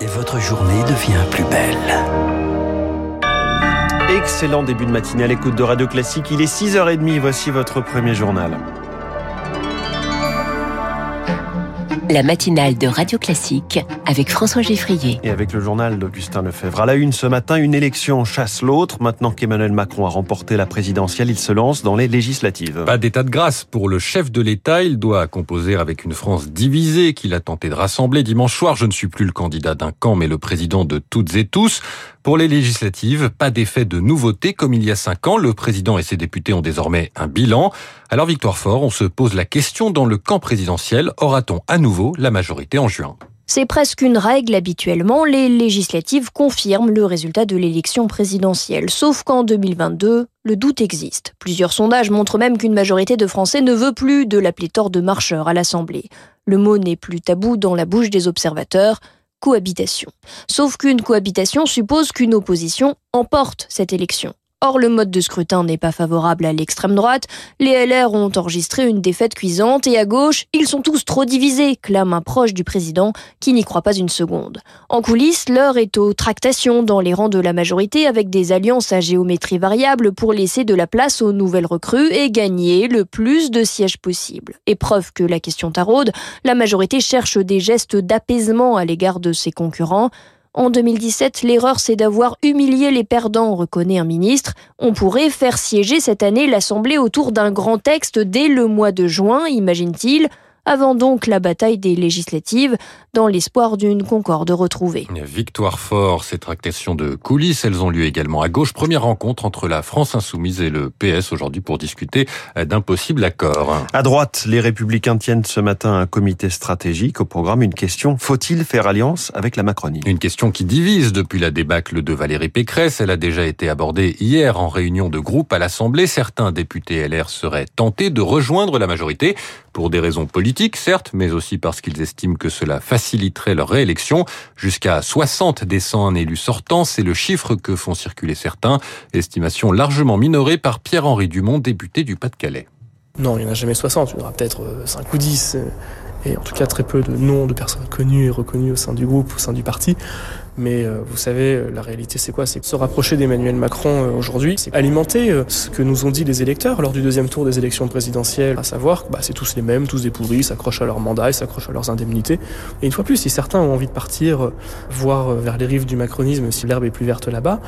et votre journée devient plus belle. Excellent début de matinée à l'écoute de Radio Classique. Il est 6h30, voici votre premier journal. La matinale de Radio Classique avec François Geffrier. Et avec le journal d'Augustin Lefebvre. À la une ce matin, une élection chasse l'autre. Maintenant qu'Emmanuel Macron a remporté la présidentielle, il se lance dans les législatives. Pas d'état de grâce pour le chef de l'État. Il doit composer avec une France divisée qu'il a tenté de rassembler dimanche soir. Je ne suis plus le candidat d'un camp, mais le président de toutes et tous. Pour les législatives, pas d'effet de nouveauté comme il y a cinq ans. Le président et ses députés ont désormais un bilan. Alors Victoire Fort, on se pose la question dans le camp présidentiel, aura-t-on à nouveau la majorité en juin c'est presque une règle habituellement, les législatives confirment le résultat de l'élection présidentielle, sauf qu'en 2022, le doute existe. Plusieurs sondages montrent même qu'une majorité de Français ne veut plus de la pléthore de marcheurs à l'Assemblée. Le mot n'est plus tabou dans la bouche des observateurs cohabitation. Sauf qu'une cohabitation suppose qu'une opposition emporte cette élection. Or, le mode de scrutin n'est pas favorable à l'extrême droite. Les LR ont enregistré une défaite cuisante et à gauche, ils sont tous trop divisés, clame un proche du président qui n'y croit pas une seconde. En coulisses, l'heure est aux tractations dans les rangs de la majorité avec des alliances à géométrie variable pour laisser de la place aux nouvelles recrues et gagner le plus de sièges possible. Et preuve que la question taraude, la majorité cherche des gestes d'apaisement à l'égard de ses concurrents. En 2017, l'erreur c'est d'avoir humilié les perdants, reconnaît un ministre. On pourrait faire siéger cette année l'Assemblée autour d'un grand texte dès le mois de juin, imagine-t-il avant donc la bataille des législatives, dans l'espoir d'une concorde retrouvée. Victoire fort, ces tractations de coulisses, elles ont lieu également à gauche. Première rencontre entre la France insoumise et le PS aujourd'hui pour discuter d'un possible accord. À droite, les républicains tiennent ce matin un comité stratégique au programme une question, faut-il faire alliance avec la Macronie? Une question qui divise depuis la débâcle de Valérie Pécresse. Elle a déjà été abordée hier en réunion de groupe à l'Assemblée. Certains députés LR seraient tentés de rejoindre la majorité pour des raisons politiques, certes, mais aussi parce qu'ils estiment que cela faciliterait leur réélection. Jusqu'à 60 des 101 élus sortants, c'est le chiffre que font circuler certains, estimation largement minorée par Pierre-Henri Dumont, député du Pas-de-Calais. Non, il n'y en a jamais 60, il y en aura peut-être 5 euh, ou 10 et en tout cas très peu de noms de personnes connues et reconnues au sein du groupe, au sein du parti. Mais euh, vous savez, euh, la réalité c'est quoi? C'est se rapprocher d'Emmanuel Macron euh, aujourd'hui, c'est alimenter ce que nous ont dit les électeurs lors du deuxième tour des élections présidentielles, à savoir que bah, c'est tous les mêmes, tous des pourris, s'accrochent à leur mandat, ils s'accrochent à leurs indemnités. Et une fois plus, si certains ont envie de partir, voir vers les rives du macronisme si l'herbe est plus verte là-bas,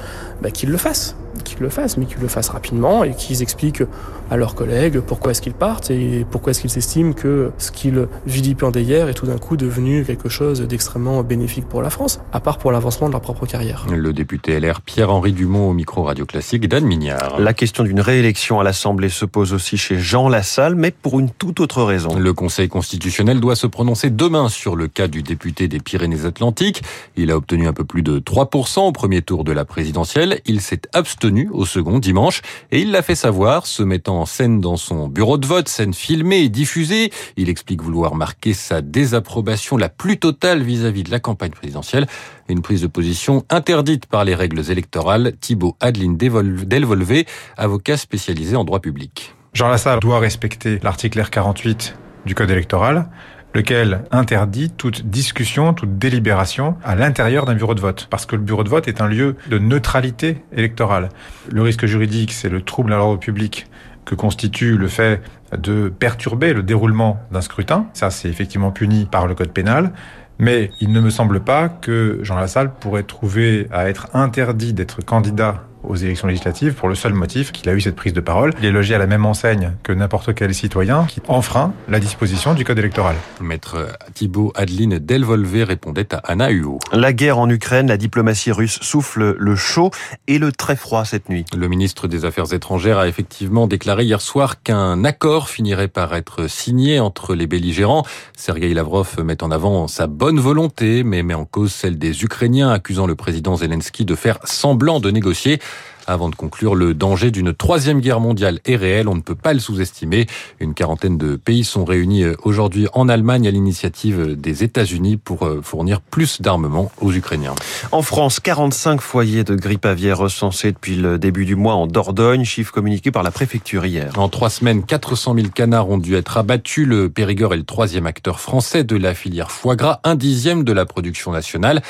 bah, qu'ils le fassent. Qu'ils le fassent, mais qu'ils le fassent rapidement et qu'ils expliquent à leurs collègues pourquoi est-ce qu'ils partent et pourquoi est-ce qu'ils estiment que ce qu'ils vilipendaient hier est tout d'un coup devenu quelque chose d'extrêmement bénéfique pour la France, à part pour l'avancement de leur propre carrière. Le député LR Pierre-Henri Dumont au micro radio classique d'Anne Mignard. La question d'une réélection à l'Assemblée se pose aussi chez Jean Lassalle, mais pour une toute autre raison. Le Conseil constitutionnel doit se prononcer demain sur le cas du député des Pyrénées-Atlantiques. Il a obtenu un peu plus de 3% au premier tour de la présidentielle. Il s'est abstenu au second dimanche et il l'a fait savoir, se mettant en scène dans son bureau de vote, scène filmée et diffusée. Il explique vouloir marquer sa désapprobation la plus totale vis-à-vis de la campagne présidentielle. Une de position interdite par les règles électorales. Thibaut Adeline Delvolvé, avocat spécialisé en droit public. Jean Lassalle doit respecter l'article R48 du Code électoral lequel interdit toute discussion, toute délibération à l'intérieur d'un bureau de vote, parce que le bureau de vote est un lieu de neutralité électorale. Le risque juridique, c'est le trouble à l'ordre public que constitue le fait de perturber le déroulement d'un scrutin. Ça, c'est effectivement puni par le code pénal. Mais il ne me semble pas que Jean Lassalle pourrait trouver à être interdit d'être candidat aux élections législatives pour le seul motif qu'il a eu cette prise de parole. Il est logé à la même enseigne que n'importe quel citoyen qui enfreint la disposition du code électoral. Maître Thibault Adeline Delvolvé répondait à Anna Huot. La guerre en Ukraine, la diplomatie russe souffle le chaud et le très froid cette nuit. Le ministre des Affaires étrangères a effectivement déclaré hier soir qu'un accord finirait par être signé entre les belligérants. Sergei Lavrov met en avant sa bonne volonté, mais met en cause celle des Ukrainiens, accusant le président Zelensky de faire semblant de négocier. Avant de conclure, le danger d'une troisième guerre mondiale est réel, on ne peut pas le sous-estimer. Une quarantaine de pays sont réunis euh, aujourd'hui en Allemagne à l'initiative des États-Unis pour euh, fournir plus d'armement aux Ukrainiens. En France, 45 foyers de grippe aviaire recensés depuis le début du mois en Dordogne, chiffre communiqué par la préfecture hier. En trois semaines, 400 000 canards ont dû être abattus. Le Périgord est le troisième acteur français de la filière foie gras, un dixième de la production nationale.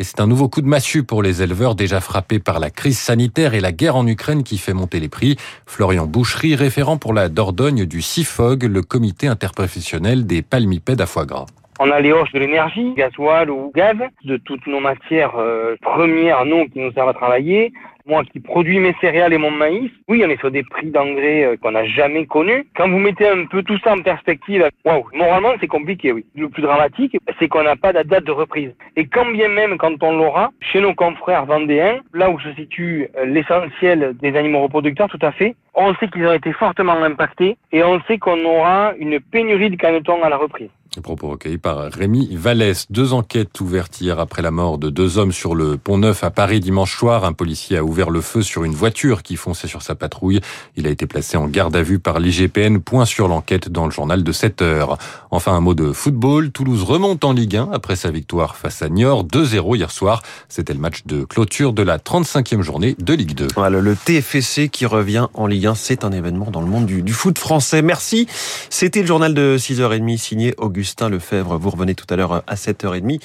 Et c'est un nouveau coup de massue pour les éleveurs déjà frappés par la crise sanitaire et la guerre en Ukraine qui fait monter les prix. Florian Boucherie, référent pour la Dordogne du CIFOG, le comité interprofessionnel des palmipèdes à foie gras. On a les hausses de l'énergie, gasoil ou gaz, de toutes nos matières euh, premières, non, qui nous servent à travailler. Moi qui produis mes céréales et mon maïs, oui, on est sur des prix d'engrais euh, qu'on n'a jamais connus. Quand vous mettez un peu tout ça en perspective, waouh, moralement c'est compliqué, oui. Le plus dramatique, c'est qu'on n'a pas de date de reprise. Et quand bien même quand on l'aura, chez nos confrères vendéens, là où se situe euh, l'essentiel des animaux reproducteurs, tout à fait, on sait qu'ils ont été fortement impactés et on sait qu'on aura une pénurie de canetons à la reprise. Propos recueillis par Rémi Vallès. Deux enquêtes ouvertes hier après la mort de deux hommes sur le pont Neuf à Paris dimanche soir. Un policier a ouvert le feu sur une voiture qui fonçait sur sa patrouille. Il a été placé en garde à vue par l'IGPN. Point sur l'enquête dans le journal de 7 heures. Enfin, un mot de football. Toulouse remonte en Ligue 1 après sa victoire face à Niort. 2-0 hier soir. C'était le match de clôture de la 35e journée de Ligue 2. Voilà, le TFC qui revient en Ligue 1. C'est un événement dans le monde du, du foot français. Merci. C'était le journal de 6h30 signé Augustin Lefebvre. Vous revenez tout à l'heure à 7h30.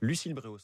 Lucille Bréau